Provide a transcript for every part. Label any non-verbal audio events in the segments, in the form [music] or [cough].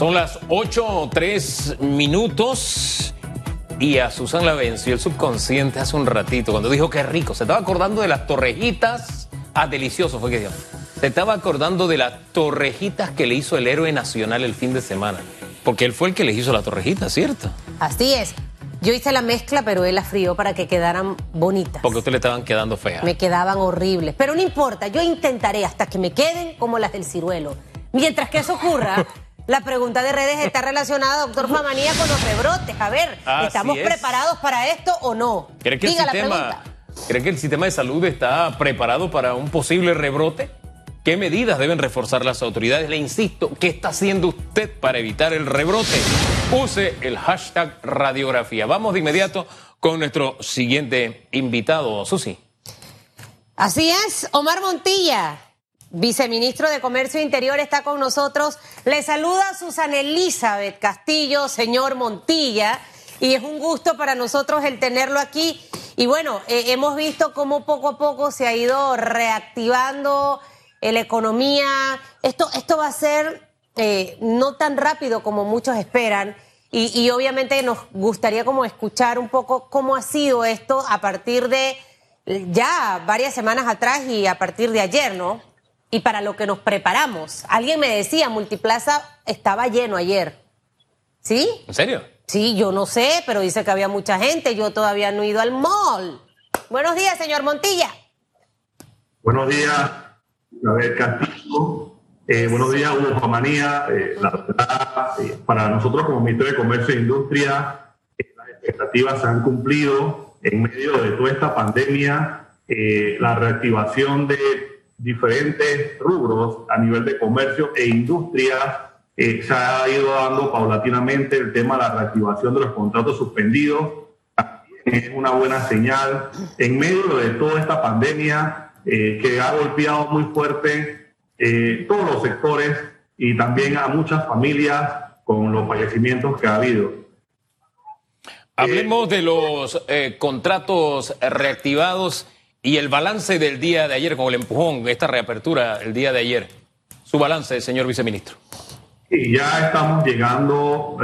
Son las 8 o 3 minutos y a Susan la venció el subconsciente hace un ratito cuando dijo que rico. Se estaba acordando de las torrejitas. Ah, delicioso fue que dijo. Se estaba acordando de las torrejitas que le hizo el héroe nacional el fin de semana. Porque él fue el que le hizo la torrejita, ¿cierto? Así es. Yo hice la mezcla, pero él la frió para que quedaran bonitas. Porque a usted le estaban quedando feas. Me quedaban horribles. Pero no importa, yo intentaré hasta que me queden como las del ciruelo. Mientras que eso ocurra, [laughs] la pregunta de redes está relacionada, doctor Famanía, con los rebrotes. A ver, ¿estamos preparados para esto o no? ¿Cree que, el sistema, ¿Cree que el sistema de salud está preparado para un posible rebrote? ¿Qué medidas deben reforzar las autoridades? Le insisto, ¿qué está haciendo usted para evitar el rebrote? Use el hashtag radiografía. Vamos de inmediato con nuestro siguiente invitado, Susi. Así es, Omar Montilla, viceministro de Comercio Interior, está con nosotros. Le saluda Susana Elizabeth Castillo, señor Montilla, y es un gusto para nosotros el tenerlo aquí. Y bueno, eh, hemos visto cómo poco a poco se ha ido reactivando la economía. Esto, esto va a ser eh, no tan rápido como muchos esperan. Y, obviamente nos gustaría como escuchar un poco cómo ha sido esto a partir de ya varias semanas atrás y a partir de ayer, ¿no? Y para lo que nos preparamos. Alguien me decía, Multiplaza estaba lleno ayer. ¿Sí? ¿En serio? Sí, yo no sé, pero dice que había mucha gente. Yo todavía no he ido al mall. Buenos días, señor Montilla. Buenos días, ver, Castillo. Eh, buenos días, Hugo Juamanía. Eh, la verdad, eh, para nosotros como Ministerio de Comercio e Industria, las expectativas se han cumplido en medio de toda esta pandemia. la reactivación de diferentes rubros a nivel de comercio e industria se ha ido dando paulatinamente el tema de la reactivación de los contratos suspendidos. es una buena señal. En medio de toda esta pandemia, eh, que ha golpeado muy fuerte eh, todos los sectores y también a muchas familias con los fallecimientos que ha habido. Hablemos de los eh, contratos reactivados y el balance del día de ayer con el empujón, esta reapertura el día de ayer. Su balance, señor viceministro. Y ya estamos llegando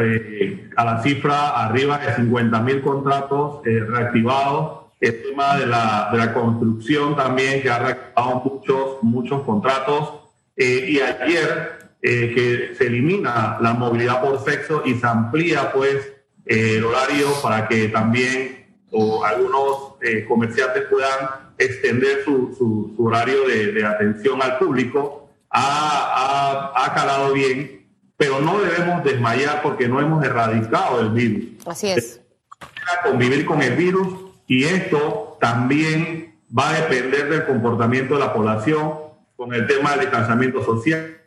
a la cifra arriba de 50 mil contratos reactivados el tema de la, de la construcción también, que ha reactivado muchos, muchos contratos. Eh, y ayer eh, que se elimina la movilidad por sexo y se amplía pues eh, el horario para que también o algunos comerciantes puedan extender su, su, horario de, de, atención al público, ha, ha, ha calado bien, pero no debemos desmayar porque no hemos erradicado el virus. Así es. Convivir con el virus y esto también va a depender del comportamiento de la población con el tema del distanciamiento social,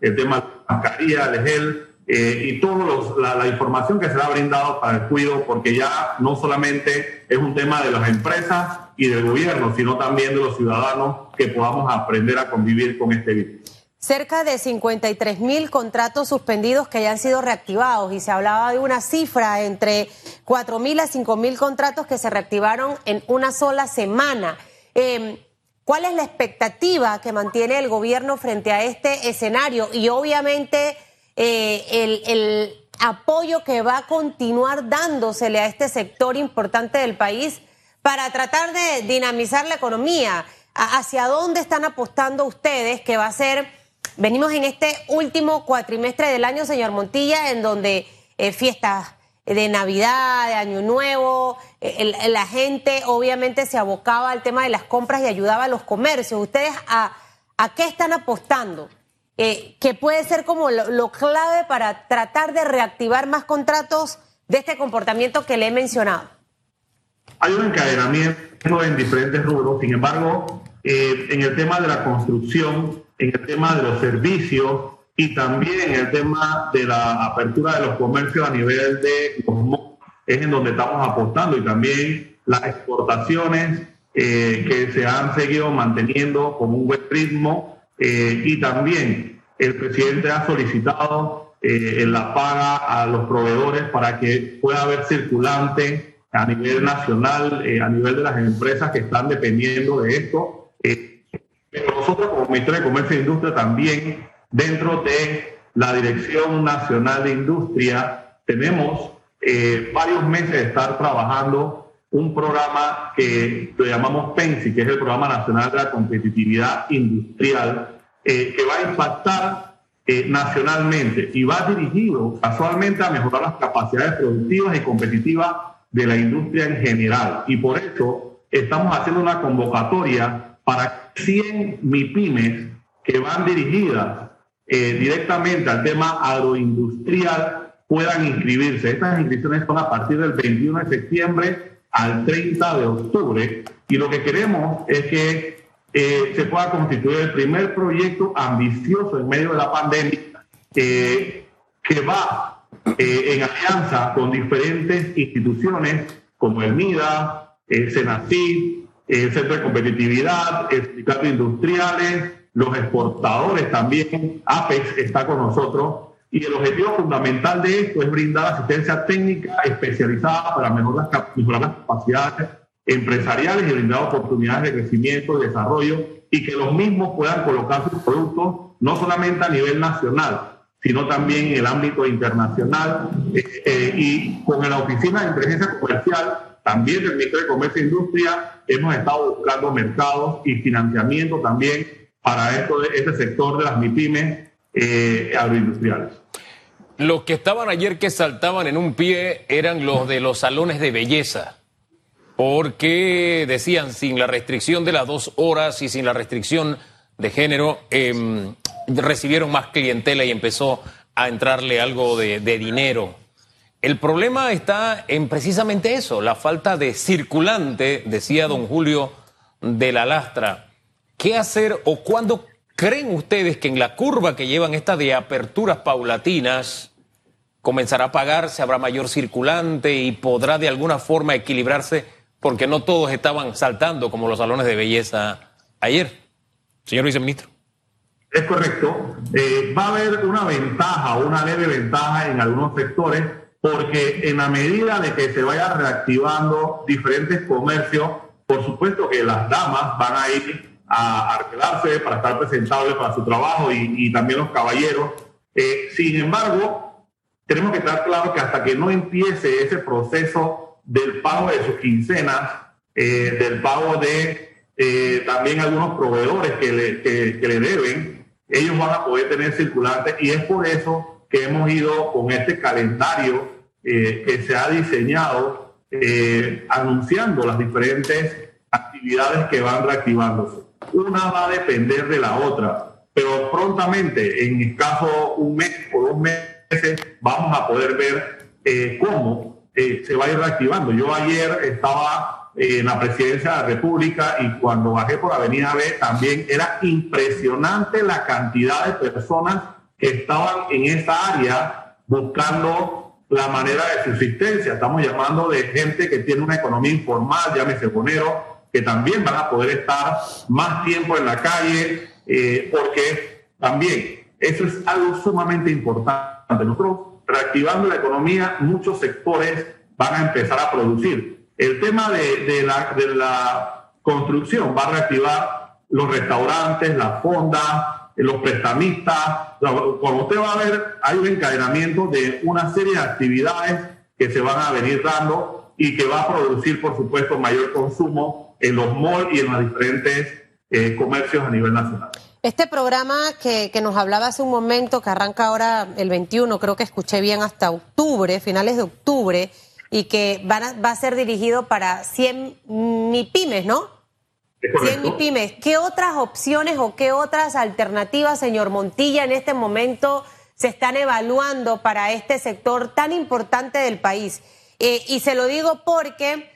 el tema de la mascarilla, el gel eh, y toda la, información que se ha brindado para el cuidado, porque ya no solamente es un tema de las empresas y del gobierno, sino también de los ciudadanos que podamos aprender a convivir con este virus cerca de 53 mil contratos suspendidos que hayan sido reactivados y se hablaba de una cifra entre 4 mil a 5 mil contratos que se reactivaron en una sola semana. Em, ¿Cuál es la expectativa que mantiene el gobierno frente a este escenario? Y obviamente eh, el apoyo que va a continuar dándosele a este sector importante del país para tratar de dinamizar la economía. ¿Hacia dónde están apostando ustedes que va a ser Venimos en este último cuatrimestre del año, señor Montilla, en donde eh, fiestas de Navidad, de Año Nuevo, eh, la gente obviamente se abocaba al tema de las compras y ayudaba a los comercios. ¿Ustedes a, qué están apostando? Eh, que puede ser como lo, clave para tratar de reactivar más contratos de este comportamiento que le he mencionado. Hay un encadenamiento en diferentes rubros, sin embargo, en el tema de la construcción en el tema de los servicios y también en el tema de la apertura de los comercios a nivel de es en donde estamos apostando y también las exportaciones eh, que se han seguido manteniendo con un buen ritmo eh, y también el presidente ha solicitado eh, la paga a los proveedores para que pueda haber circulante a nivel nacional, a nivel de las empresas que están dependiendo de esto. Pero nosotros como Ministerio de Comercio e Industria también, dentro de la Dirección Nacional de Industria, tenemos eh, varios meses de estar trabajando un programa que lo llamamos PENSI, que es el Programa Nacional de la Competitividad Industrial, eh, que va a impactar eh, nacionalmente y va dirigido casualmente a mejorar las capacidades productivas y competitivas de la industria en general. Y por eso estamos haciendo una convocatoria para 100 MIPIMES que van dirigidas eh, directamente al tema agroindustrial puedan inscribirse. Estas inscripciones son a partir del 21 de septiembre al 30 de octubre y lo que queremos es que eh, se pueda constituir el primer proyecto ambicioso en medio de la pandemia eh, que va en alianza con diferentes instituciones como el MIDA, el SENACID, el Centro de Competitividad, el Sindicato Industriales, los exportadores también, APEX está con nosotros. Y el objetivo fundamental de esto es brindar asistencia técnica especializada para las, mejorar las capacidades empresariales y brindar oportunidades de crecimiento y desarrollo y que los mismos puedan colocar sus productos no solamente a nivel nacional, sino también en el ámbito internacional eh, eh, y con la Oficina de Inteligencia Comercial, también del Ministerio de Comercio e Industria, hemos estado buscando mercados y financiamiento también para esto, este sector de las MIPIMES eh, agroindustriales. Los que estaban ayer que saltaban en un pie eran los de los salones de belleza, porque decían sin la restricción de las dos horas y sin la restricción de género, em, recibieron más clientela y empezó a entrarle algo de, dinero. El problema está en precisamente eso, la falta de circulante, decía don Julio de la Lastra. ¿Qué hacer o cuándo creen ustedes que en la curva que llevan esta de aperturas paulatinas comenzará a pagarse, habrá mayor circulante y podrá de alguna forma equilibrarse porque no todos estaban saltando como los salones de belleza ayer? Señor viceministro. Es correcto. Eh, va a haber una ventaja, una leve ventaja en algunos sectores, porque en la medida de que se vaya reactivando diferentes comercios, por supuesto que las damas van a ir a arreglarse, para estar presentables para su trabajo y, también los caballeros. Eh, sin embargo, tenemos que estar claros que hasta que no empiece ese proceso del pago de sus quincenas, eh, del pago de eh, también algunos proveedores que le, que, le deben, ellos van a poder tener circulante y es por eso que hemos ido con este calendario que se ha diseñado anunciando las diferentes actividades que van reactivándose una va a depender de la otra, pero prontamente, en escaso un mes o dos meses, vamos a poder ver eh, cómo eh, se va a ir reactivando. Yo ayer estaba en la presidencia de la República y cuando bajé por Avenida B también era impresionante la cantidad de personas que estaban en esa área buscando la manera de subsistencia. Estamos llamando de gente que tiene una economía informal, llámese bonero, que también van a poder estar más tiempo en la calle, eh, porque también eso es algo sumamente importante. Nosotros, reactivando la economía, muchos sectores van a empezar a producir. El tema de, la, construcción va a reactivar los restaurantes, las fondas, los prestamistas. Como usted va a ver, hay un encadenamiento de una serie de actividades que se van a venir dando y que va a producir, por supuesto, mayor consumo en los malls y en los diferentes eh, comercios a nivel nacional. Este programa que, que, nos hablaba hace un momento, que arranca ahora el 21, creo que escuché bien hasta octubre, finales de octubre, y que va a ser dirigido para 100 MIPIMES, ¿no? 100 MIPIMES. ¿Qué otras opciones o qué otras alternativas, señor Montilla, en este momento se están evaluando para este sector tan importante del país? Eh, y se lo digo porque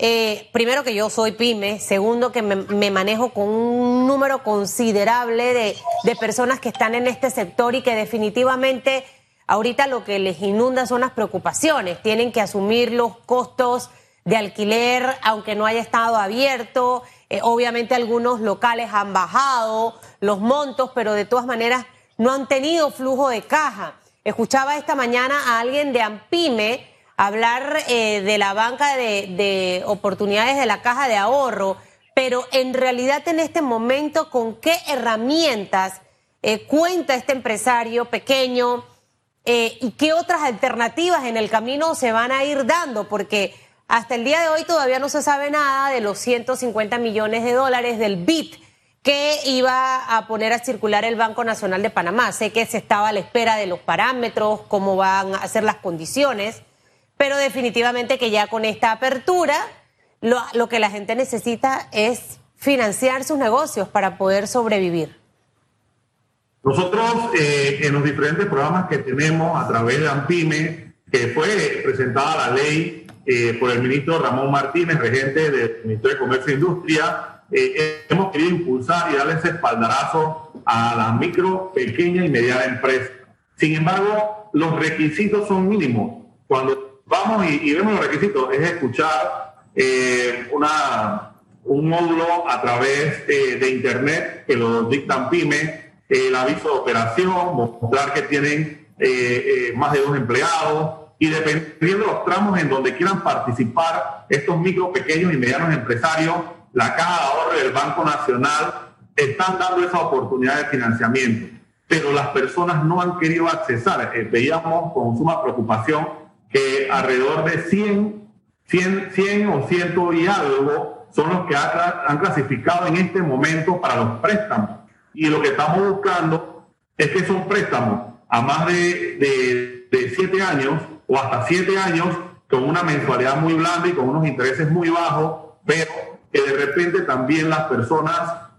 eh, primero que yo soy pyme, segundo que me, manejo con un número considerable de, de, personas que están en este sector y que definitivamente ahorita lo que les inunda son las preocupaciones. Tienen que asumir los costos de alquiler, aunque no haya estado abierto. Eh, obviamente algunos locales han bajado los montos, pero de todas maneras no han tenido flujo de caja. Escuchaba esta mañana a alguien de Ampime hablar eh, de la banca de, oportunidades de la caja de ahorro, pero en realidad en este momento, ¿con qué herramientas eh, cuenta este empresario pequeño eh, y qué otras alternativas en el camino se van a ir dando, porque hasta el día de hoy todavía no se sabe nada de los 150 millones de dólares del BIT que iba a poner a circular el Banco Nacional de Panamá. Sé que se estaba a la espera de los parámetros, cómo van a ser las condiciones, pero definitivamente que ya con esta apertura lo, lo que la gente necesita es financiar sus negocios para poder sobrevivir. Nosotros eh, en los diferentes programas que tenemos a través de AMPIME, que fue presentada la ley eh, por el ministro Ramón Martínez, regente del Ministerio de Comercio e Industria, eh, hemos querido impulsar y darle ese espaldarazo a la micro, pequeña y mediana empresa. Sin embargo, los requisitos son mínimos. Cuando vamos y, vemos los requisitos, es escuchar una, un módulo a través de Internet que lo dictan pymes el aviso de operación, mostrar que tienen eh, eh, más de dos empleados y dependiendo de los tramos en donde quieran participar estos micro, pequeños y medianos empresarios, la Caja de Ahorro del Banco Nacional están dando esa oportunidad de financiamiento. Pero las personas no han querido accesar. Eh, veíamos con suma preocupación que alrededor de 100, 100, 100 o 100 y algo son los que han clasificado en este momento para los préstamos y lo que estamos buscando es que son préstamos a más de, de, siete años o hasta siete años con una mensualidad muy blanda y con unos intereses muy bajos, pero que de repente también las personas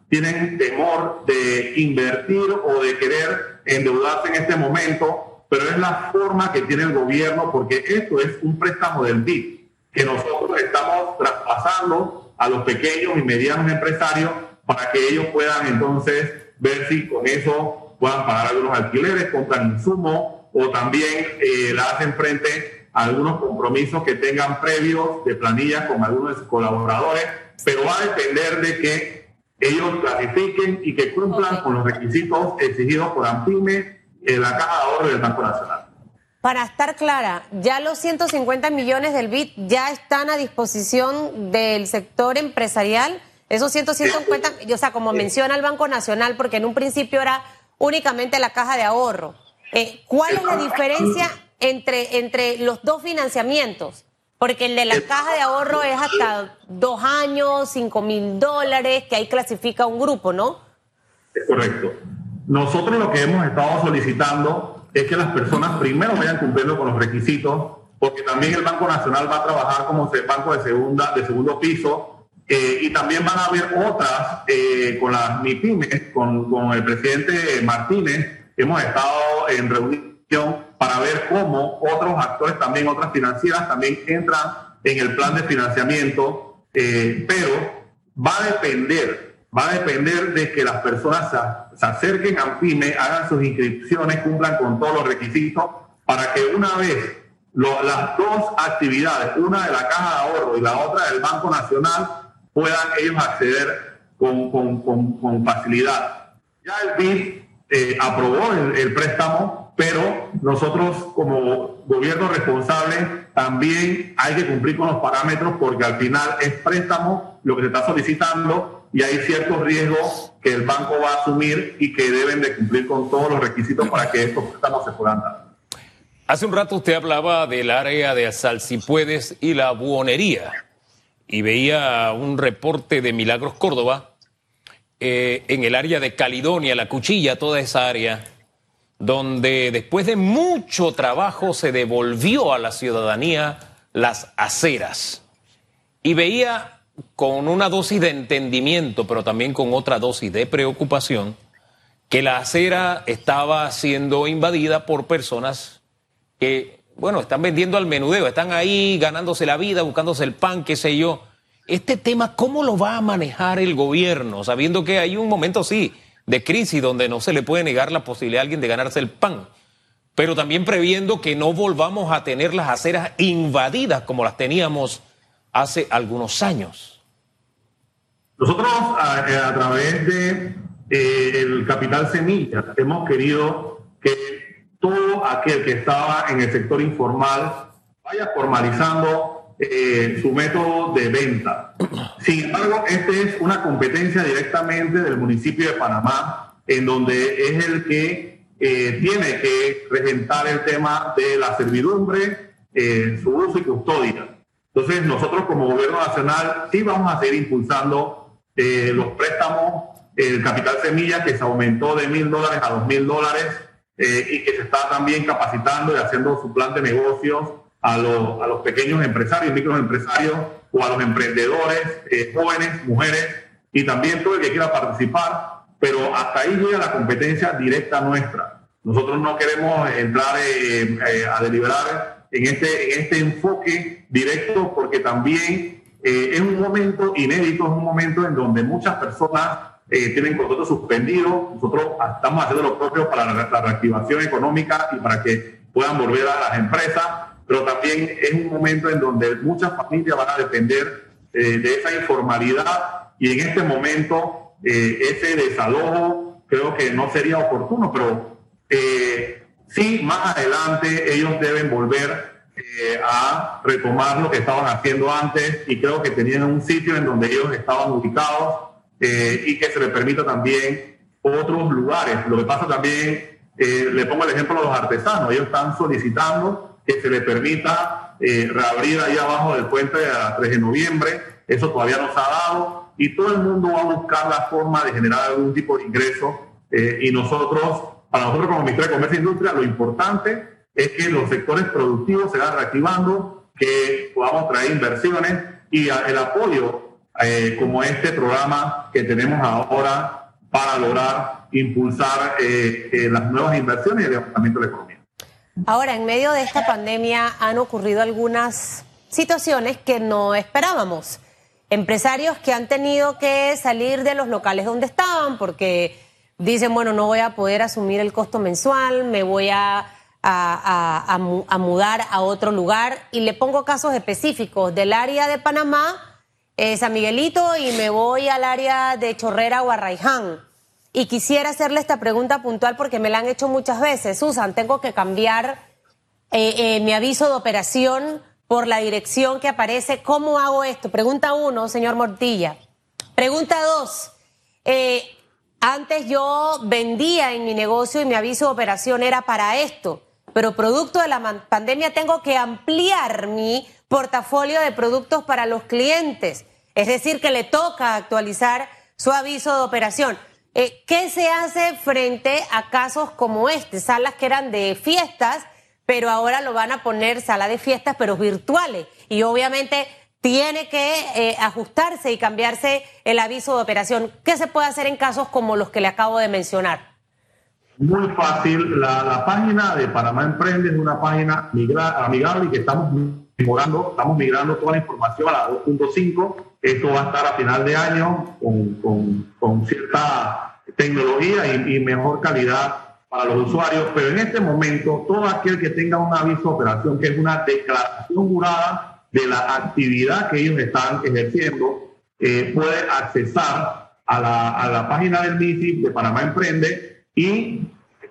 tienen temor de invertir o de querer endeudarse en este momento, pero es la forma que tiene el gobierno porque esto es un préstamo del BID que nosotros estamos traspasando a los pequeños y medianos empresarios para que ellos puedan entonces ver si con eso puedan pagar algunos alquileres, compran insumos o también eh, la hacen frente a algunos compromisos que tengan previos de planillas con algunos de sus colaboradores, pero va a depender de que ellos clasifiquen y que cumplan con los requisitos exigidos por AMPIME en la Caja de Ahorro del Banco Nacional. Para estar clara, ya los 150 millones del BIT ya están a disposición del sector empresarial esos 150, [laughs] o sea, como menciona el Banco Nacional, porque en un principio era únicamente la caja de ahorro. Eh, ¿Cuál es la diferencia entre, entre los dos financiamientos? Porque el de la caja de ahorro es hasta dos años, cinco mil dólares, que ahí clasifica un grupo, ¿no? Es correcto. Nosotros lo que hemos estado solicitando es que las personas primero vayan cumpliendo con los requisitos, porque también el Banco Nacional va a trabajar como banco de segunda, de segundo piso, eh, y también van a haber otras eh, con las MIPIMES, con, con el presidente Martínez. Hemos estado en reunión para ver cómo otros actores, también otras financieras, también entran en el plan de financiamiento, eh, pero va a depender, va a depender de que las personas se, acerquen a PYME, hagan sus inscripciones, cumplan con todos los requisitos, para que una vez las dos actividades, una de la Caja de Ahorro y la otra del Banco Nacional, puedan ellos acceder con, con, con, facilidad. Ya el BID eh, aprobó el, préstamo, pero nosotros como gobierno responsable también hay que cumplir con los parámetros porque al final es préstamo lo que se está solicitando y hay ciertos riesgos que el banco va a asumir y que deben de cumplir con todos los requisitos para que estos préstamos se puedan dar. Hace un rato usted hablaba del área de Salsipuedes y la buonería y veía un reporte de Milagros Córdoba eh, en el área de Caledonia, la cuchilla, toda esa área, donde después de mucho trabajo se devolvió a la ciudadanía las aceras. Y veía con una dosis de entendimiento, pero también con otra dosis de preocupación, que la acera estaba siendo invadida por personas que bueno, están vendiendo al menudeo, están ahí ganándose la vida, buscándose el pan, qué sé yo. Este tema, ¿cómo lo va a manejar el gobierno? Sabiendo que hay un momento, sí, de crisis donde no se le puede negar la posibilidad a alguien de ganarse el pan, pero también previendo que no volvamos a tener las aceras invadidas como las teníamos hace algunos años. Nosotros a, eh, través de eh, el Capital Semilla hemos querido que todo aquel que estaba en el sector informal vaya formalizando eh, su método de venta. Sin embargo, esta es una competencia directamente del municipio de Panamá en donde es el que eh, tiene que presentar el tema de la servidumbre, eh, su uso y custodia. Entonces, nosotros como gobierno nacional sí vamos a seguir impulsando eh, los préstamos, el capital semilla que se aumentó de mil dólares a dos mil dólares y que se está también capacitando y haciendo su plan de negocios a, los, a los pequeños empresarios, microempresarios o a los emprendedores, jóvenes, mujeres y también todo el que quiera participar, pero hasta ahí llega la competencia directa nuestra. Nosotros no queremos entrar eh, eh, a deliberar en este, en este enfoque directo porque también eh, es un momento inédito, es un momento en donde muchas personas tienen contratos suspendidos. Nosotros estamos haciendo lo propio para la, la reactivación económica y para que puedan volver a las empresas, pero también es un momento en donde muchas familias van a depender de esa informalidad y en este momento ese desalojo creo que no sería oportuno, pero eh, sí, más adelante ellos deben volver eh, a retomar lo que estaban haciendo antes y creo que tenían un sitio en donde ellos estaban ubicados eh, y que se les permita también otros lugares. Lo que pasa también, eh, le pongo el ejemplo a los artesanos, ellos están solicitando que se les permita reabrir ahí abajo del puente a 3 de noviembre, eso todavía no se ha dado y todo el mundo va a buscar la forma de generar algún tipo de ingreso y nosotros para nosotros como Ministerio de Comercio e Industria, lo importante es que los sectores productivos se van reactivando, que podamos traer inversiones y el apoyo eh, como este programa que tenemos ahora para lograr impulsar eh, eh, las nuevas inversiones y el levantamiento de la economía. Ahora, en medio de esta pandemia han ocurrido algunas situaciones que no esperábamos. Empresarios que han tenido que salir de los locales donde estaban porque dicen, bueno, no voy a poder asumir el costo mensual, me voy a, a, mudar a otro lugar. Y le pongo casos específicos del área de Panamá, eh, San Miguelito, y me voy al área de Chorrera o Arraiján. Y quisiera hacerle esta pregunta puntual porque me la han hecho muchas veces. Susan, tengo que cambiar eh, eh, mi aviso de operación por la dirección que aparece. ¿Cómo hago esto? Pregunta uno, señor Mortilla. Pregunta dos. Eh, antes yo vendía en mi negocio y mi aviso de operación era para esto, pero producto de la pandemia tengo que ampliar mi portafolio de productos para los clientes. Es decir, que le toca actualizar su aviso de operación. Eh, ¿Qué se hace frente a casos como este? Salas que eran de fiestas, pero ahora lo van a poner sala de fiestas, pero virtuales. Y obviamente tiene que eh, ajustarse y cambiarse el aviso de operación. ¿Qué se puede hacer en casos como los que le acabo de mencionar? Muy fácil. La, página de Panamá Emprende es una página amigable y que estamos mejorando, estamos migrando toda la información a la 2.5. Esto va a estar a final de año con, con, cierta tecnología y, y mejor calidad para los usuarios, pero en este momento todo aquel que tenga un aviso de operación, que es una declaración jurada, de la actividad que ellos están ejerciendo, eh, puede accesar a la, a la página del MISI de Panamá Emprende y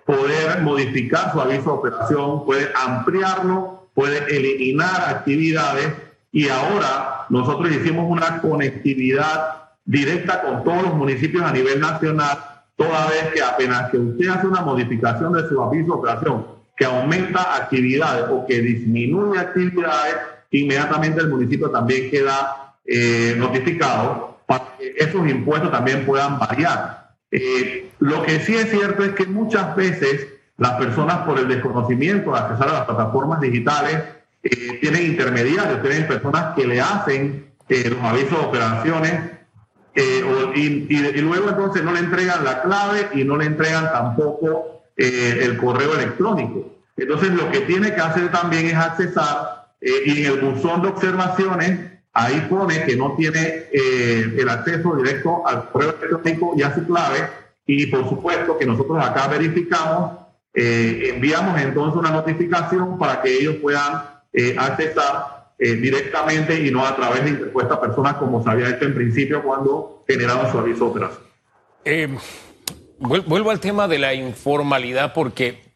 poder modificar su aviso de operación, puede ampliarlo, puede eliminar actividades y ahora nosotros hicimos una conectividad directa con todos los municipios a nivel nacional, toda vez que apenas que usted hace una modificación de su aviso de operación que aumenta actividades o que disminuye actividades, inmediatamente el municipio también queda eh, notificado para que esos impuestos también puedan variar. Eh, lo que sí es cierto es que muchas veces las personas por el desconocimiento de accesar a las plataformas digitales eh, tienen intermediarios, tienen personas que le hacen los avisos de operaciones y, y, luego entonces no le entregan la clave y no le entregan tampoco el correo electrónico. Entonces lo que tiene que hacer también es accesar eh, y en el buzón de observaciones, ahí pone que no tiene eh, el acceso directo al correo electrónico y a su clave. Y por supuesto que nosotros acá verificamos, eh, enviamos entonces una notificación para que ellos puedan accesar directamente y no a través de interpuestas personas como se había hecho en principio cuando generaron su aviso de operación. vuelvo al tema de la informalidad porque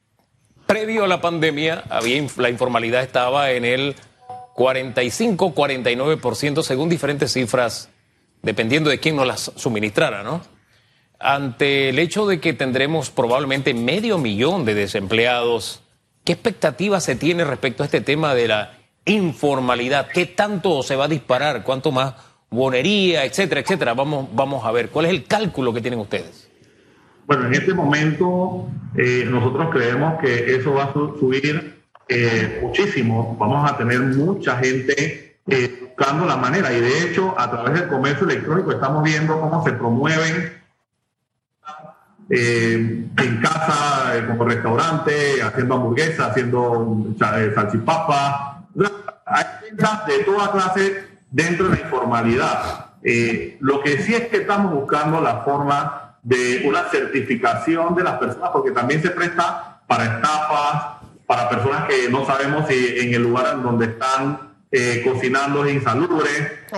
previo a la pandemia, había, la informalidad estaba en el 45-49% según diferentes cifras, dependiendo de quién nos las suministrara, ¿no? Ante el hecho de que tendremos probablemente medio millón de desempleados, ¿qué expectativa se tiene respecto a este tema de la informalidad? ¿Qué tanto se va a disparar? ¿Cuánto más bonería, etcétera, etcétera? Vamos, vamos a ver, ¿cuál es el cálculo que tienen ustedes? Bueno, en este momento eh, nosotros creemos que eso va a subir eh, muchísimo. Vamos a tener mucha gente eh, buscando la manera y de hecho a través del comercio electrónico estamos viendo cómo se promueven en casa como restaurante, haciendo hamburguesas, haciendo salchipapa. Hay ventas de toda clase dentro de la informalidad. lo que sí es que estamos buscando la forma de una certificación de las personas, porque también se presta para estafas, para personas que no sabemos si en el lugar en donde están eh, cocinando es insalubre,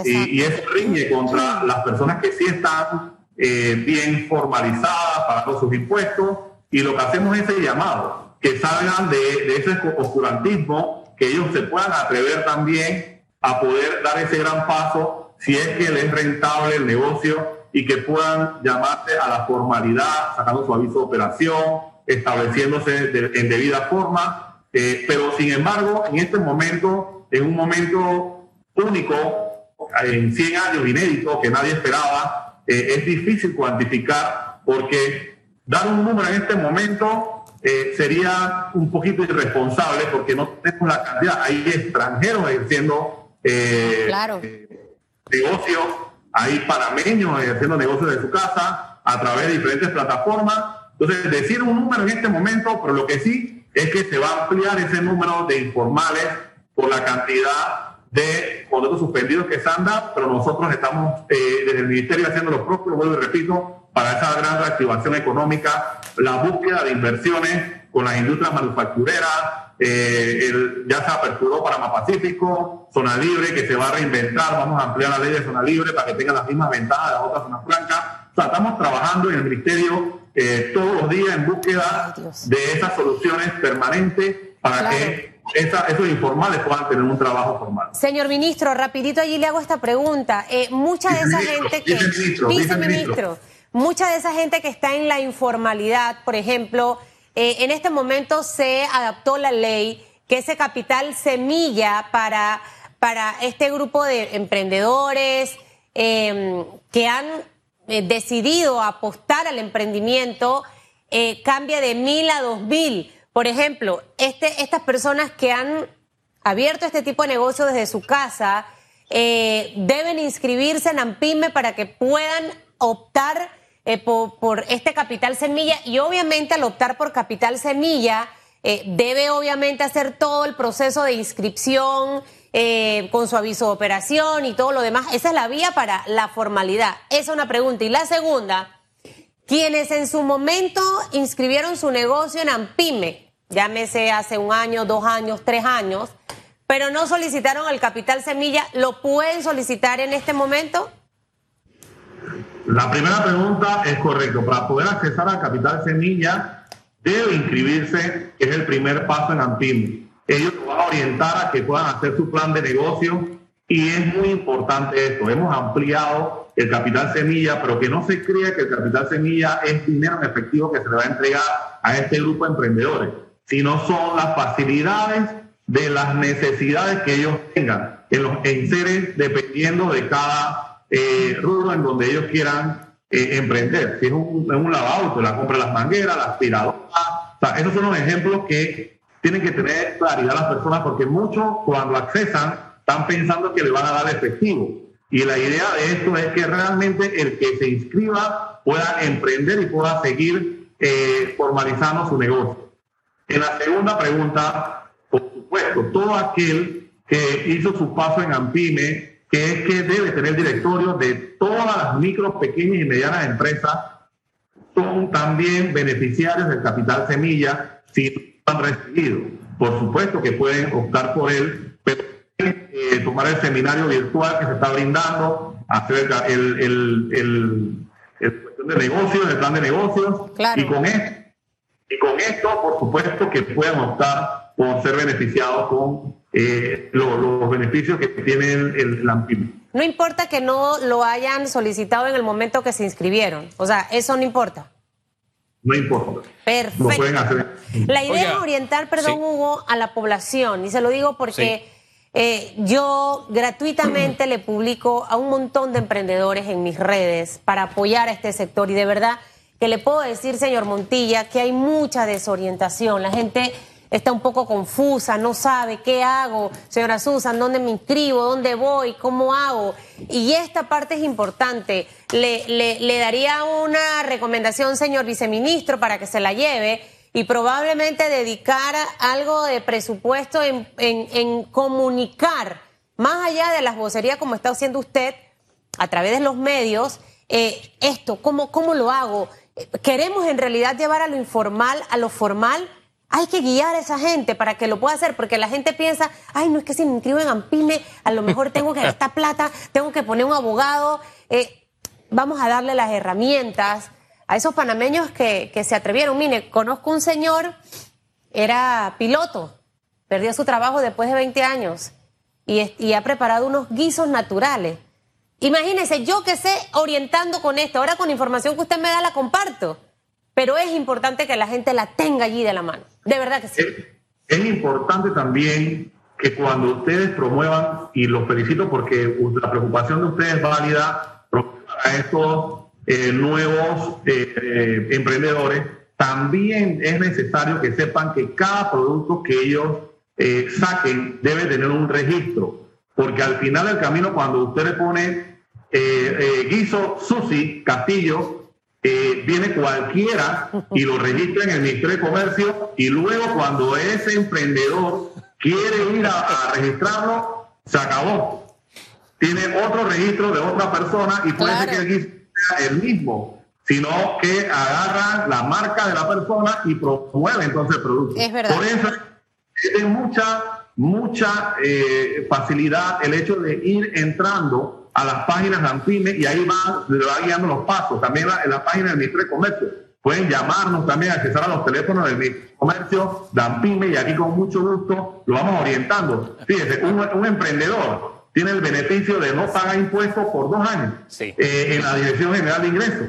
y, eso riñe contra las personas que sí están eh, bien formalizadas, pagando sus impuestos, y lo que hacemos es ese llamado, que salgan de, ese oscurantismo, que ellos se puedan atrever también a poder dar ese gran paso si es que les es rentable el negocio y que puedan llamarse a la formalidad, sacando su aviso de operación, estableciéndose en debida forma. Eh, pero sin embargo, en este momento, en un momento único, en 100 años inédito, que nadie esperaba, eh, es difícil cuantificar porque dar un número en este momento eh, sería un poquito irresponsable porque no tenemos la cantidad. Hay extranjeros ejerciendo claro. negocios hay panameños haciendo negocios de su casa a través de diferentes plataformas. Entonces, decir un número en este momento, pero lo que sí es que se va a ampliar ese número de informales por la cantidad de contratos suspendidos que se han dado, pero nosotros estamos eh, desde el Ministerio haciendo lo propio, vuelvo y repito, para esa gran reactivación económica, la búsqueda de inversiones con las industrias manufactureras, eh, ya se aperturó para más Pacífico, zona libre que se va a reinventar, vamos a ampliar la ley de zona libre para que tenga las mismas ventajas de las otras zonas francas. O sea, estamos trabajando en el Ministerio eh, todos los días en búsqueda de esas soluciones permanentes para que esos informales puedan tener un trabajo formal. Señor ministro, rapidito allí le hago esta pregunta. Eh, mucha de esa gente que... Viceministro, mucha de esa gente que está en la informalidad, por ejemplo eh, en este momento se adaptó la ley que ese capital semilla para, para este grupo de emprendedores em, que han eh, decidido apostar al emprendimiento cambia de mil a dos mil. Por ejemplo, este, estas personas que han abierto este tipo de negocio desde su casa deben inscribirse en AMPIME para que puedan optar eh, por, este capital semilla y obviamente al optar por capital semilla eh, debe obviamente hacer todo el proceso de inscripción eh, con su aviso de operación y todo lo demás. Esa es la vía para la formalidad. Esa es una pregunta. Y la segunda, quienes en su momento inscribieron su negocio en AMPIME, llámese hace un año, dos años, tres años, pero no solicitaron el capital semilla, ¿lo pueden solicitar en este momento? La primera pregunta es correcto. Para poder accesar al capital semilla, debe inscribirse, que es el primer paso en AMPIM. Ellos lo van a orientar a que puedan hacer su plan de negocio y es muy importante esto. Hemos ampliado el capital semilla, pero que no se crea que el capital semilla es dinero en efectivo que se le va a entregar a este grupo de emprendedores, sino son las facilidades de las necesidades que ellos tengan en los enseres dependiendo de cada eh, rubro en donde ellos quieran eh, emprender. Si es un, un lavauto, la compra las mangueras, la aspiradora. O sea, esos son los ejemplos que tienen que tener claridad las personas porque muchos cuando accesan están pensando que le van a dar efectivo. Y la idea de esto es que realmente el que se inscriba pueda emprender y pueda seguir eh, formalizando su negocio. En la segunda pregunta, por supuesto, todo aquel que hizo su paso en Ampime que es que debe tener directorio de todas las micro, pequeñas y medianas empresas, son también beneficiarios del capital semilla si han recibido. Por supuesto que pueden optar por él, pero eh, tomar el seminario virtual que se está brindando, hacer el, el, el, el de negocios, el plan de negocios, y con esto, y con esto, por supuesto, que puedan optar por ser beneficiados con eh, los beneficios que tiene el, el no importa que no lo hayan solicitado en el momento que se inscribieron. O sea, eso no importa. No importa. Perfecto. La idea es orientar, perdón, Hugo, a la población. Y se lo digo porque eh, yo gratuitamente [clears throat] le publico a un montón de emprendedores en mis redes para apoyar a este sector. Y de verdad que le puedo decir, señor Montilla, que hay mucha desorientación. La gente está un poco confusa, no sabe qué hago, señora Susan, dónde me inscribo, dónde voy, cómo hago. Y esta parte es importante. Le, daría una recomendación, señor viceministro, para que se la lleve y probablemente dedicar algo de presupuesto en, en, comunicar, más allá de las vocerías como está haciendo usted, a través de los medios, eh, esto, ¿cómo, ¿cómo lo hago? ¿Queremos en realidad llevar a lo informal a lo formal? Hay que guiar a esa gente para que lo pueda hacer, porque la gente piensa, ay, no es que si me inscribo en Ampime, a lo mejor tengo que gastar plata, tengo que poner un abogado. Eh, vamos a darle las herramientas a esos panameños que, que se atrevieron. Mire, conozco un señor, era piloto, perdió su trabajo después de 20 años y, y ha preparado unos guisos naturales. Imagínense, yo que sé orientando con esto, ahora con información que usted me da la comparto pero es importante que la gente la tenga allí de la mano. De verdad que sí. Es, importante también que cuando ustedes promuevan, y los felicito porque la preocupación de ustedes es válida, a estos eh, nuevos eh, eh, emprendedores, también es necesario que sepan que cada producto que ellos saquen debe tener un registro, porque al final del camino, cuando usted le pone guiso Susi Castillo, eh, viene cualquiera y lo registra en el Ministerio de Comercio y luego cuando ese emprendedor quiere ir a, registrarlo, se acabó. Tiene otro registro de otra persona y puede ser que el sea el mismo, sino que agarran la marca de la persona y promueve entonces el producto. Por eso es mucha, mucha eh, facilidad el hecho de ir entrando a las páginas de ANPIME y ahí va, va guiando los pasos. También en la página del Ministerio de Comercio. Pueden llamarnos también, accesar a los teléfonos del Ministerio de Comercio, de ANPIME y aquí con mucho gusto lo vamos orientando. Fíjese, un, emprendedor tiene el beneficio de no pagar impuestos por dos años eh, en la Dirección General de Ingresos.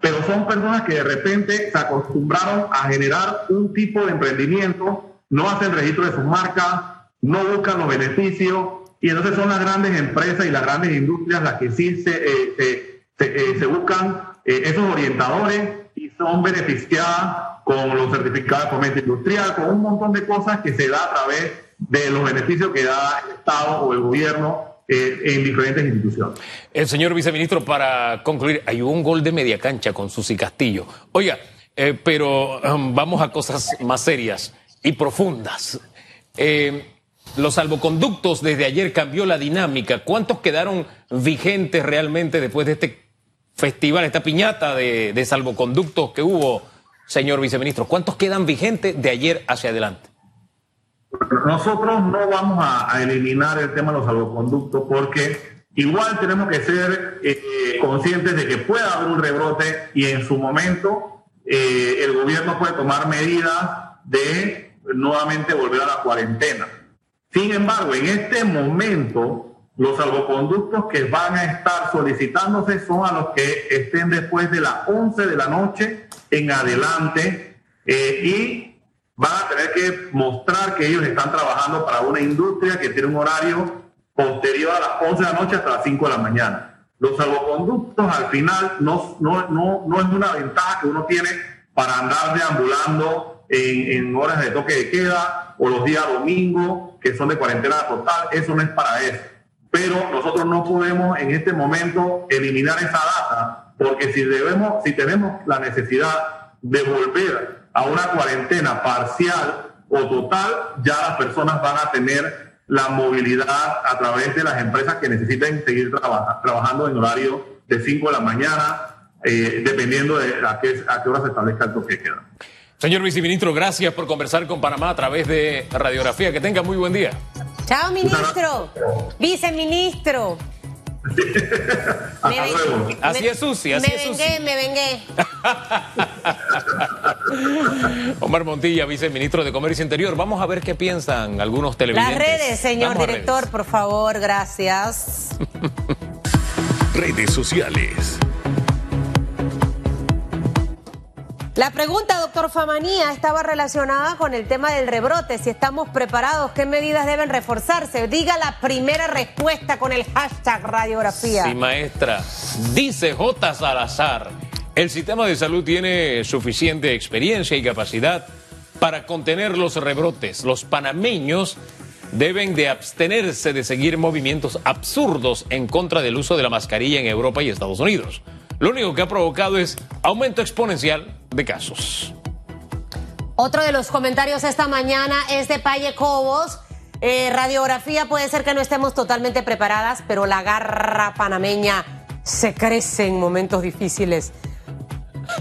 Pero son personas que de repente se acostumbraron a generar un tipo de emprendimiento, no hacen registro de sus marcas, no buscan los beneficios, y entonces son las grandes empresas y las grandes industrias las que sí se, eh, se, eh, buscan eh, esos orientadores y son beneficiadas con los certificados de fomento industrial, con un montón de cosas que se da a través de los beneficios que da el Estado o el gobierno en diferentes instituciones. El señor viceministro, para concluir, hay un gol de media cancha con Susi Castillo. Oiga, pero um, vamos a cosas más serias y profundas. Los salvoconductos desde ayer cambió la dinámica. ¿Cuántos quedaron vigentes realmente después de este festival, esta piñata de, salvoconductos que hubo, señor viceministro? ¿Cuántos quedan vigentes de ayer hacia adelante? Nosotros no vamos a, eliminar el tema de los salvoconductos porque igual tenemos que ser eh, conscientes de que puede haber un rebrote y en su momento eh, el gobierno puede tomar medidas de nuevamente volver a la cuarentena. Sin embargo, en este momento, los salvoconductos que van a estar solicitándose son a los que estén después de las 11 de la noche en adelante eh, y van a tener que mostrar que ellos están trabajando para una industria que tiene un horario posterior a las 11 de la noche hasta las 5 de la mañana. Los salvoconductos al final no, no, no, no es una ventaja que uno tiene para andar deambulando en, en horas de toque de queda o los días domingos que son de cuarentena total, eso no es para eso. Pero nosotros no podemos en este momento eliminar esa data, porque si debemos, si tenemos la necesidad de volver a una cuarentena parcial o total, ya las personas van a tener la movilidad a través de las empresas que necesiten seguir trabajando en horario de 5 de la mañana, eh, dependiendo de a qué, a qué hora se establezca el toque de queda. Señor viceministro, gracias por conversar con Panamá a través de radiografía. Que tenga muy buen día. Chao, ministro. Viceministro. Hasta luego. Así me- es, Susi, así me es, Susi. vengué, me vengué. [laughs] Omar Montilla, viceministro de Comercio Interior. Vamos a ver qué piensan algunos televidentes. Las redes, señor Vamos director, redes. por favor, gracias. [laughs] Redes sociales. La pregunta, doctor Famanía, estaba relacionada con el tema del rebrote. Si estamos preparados, ¿qué medidas deben reforzarse? Diga la primera respuesta con el hashtag radiografía. Sí, maestra. Dice J. Salazar, el sistema de salud tiene suficiente experiencia y capacidad para contener los rebrotes. Los panameños deben de abstenerse de seguir movimientos absurdos en contra del uso de la mascarilla en Europa y Estados Unidos. Lo único que ha provocado es aumento exponencial de casos. Otro de los comentarios esta mañana es de Paye Cobos. Eh, radiografía puede ser que no estemos totalmente preparadas, pero la garra panameña se crece en momentos difíciles.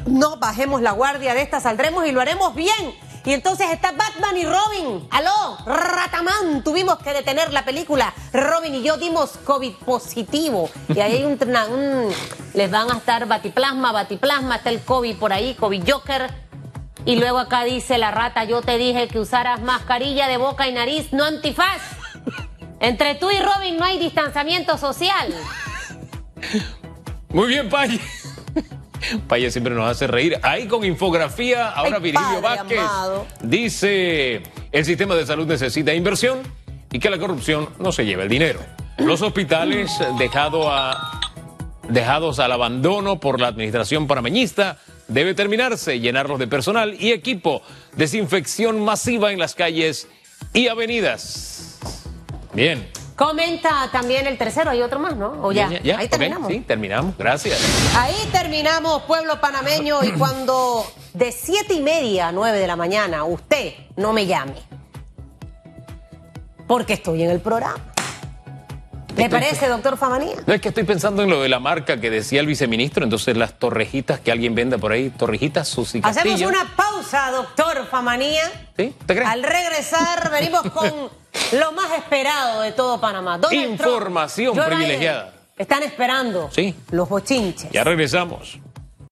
No bajemos la guardia de esta, saldremos y lo haremos bien. Y entonces está Batman y Robin. Aló, Ratamán. Tuvimos que detener la película. Robin y yo dimos COVID positivo. Y ahí hay un, un- Les van a estar batiplasma, batiplasma. Está el COVID por ahí, COVID Joker. Y luego acá dice la rata, yo te dije que usaras mascarilla de boca y nariz, no antifaz. Entre tú y Robin no hay distanciamiento social. Muy bien, Paye. Paye siempre nos hace reír. Ahí con infografía, ahora Ay, Virgilio Vázquez amado. dice, el sistema de salud necesita inversión y que la corrupción no se lleve el dinero. Los hospitales [laughs] dejado a- dejados al abandono por la administración panameñista debe terminarse, llenarlos de personal y equipo, desinfección masiva en las calles y avenidas. Bien. Comenta también el tercero, hay otro más, ¿no? O ya, ahí terminamos. sí, terminamos. Gracias. Ahí terminamos, pueblo panameño, y cuando de siete y media a nueve de la mañana usted no me llame, porque estoy en el programa. ¿Le Estoy- parece, doctor Famanía? No es que estoy pensando en lo de la marca que decía el viceministro, entonces las torrejitas que alguien venda por ahí, torrejitas Susi Hacemos Castillo. una pausa, doctor Famanía. ¿Sí? ¿Te crees? Al regresar, venimos con lo más esperado de todo Panamá. Donald Información privilegiada. Están esperando Sí. los bochinches. Ya regresamos.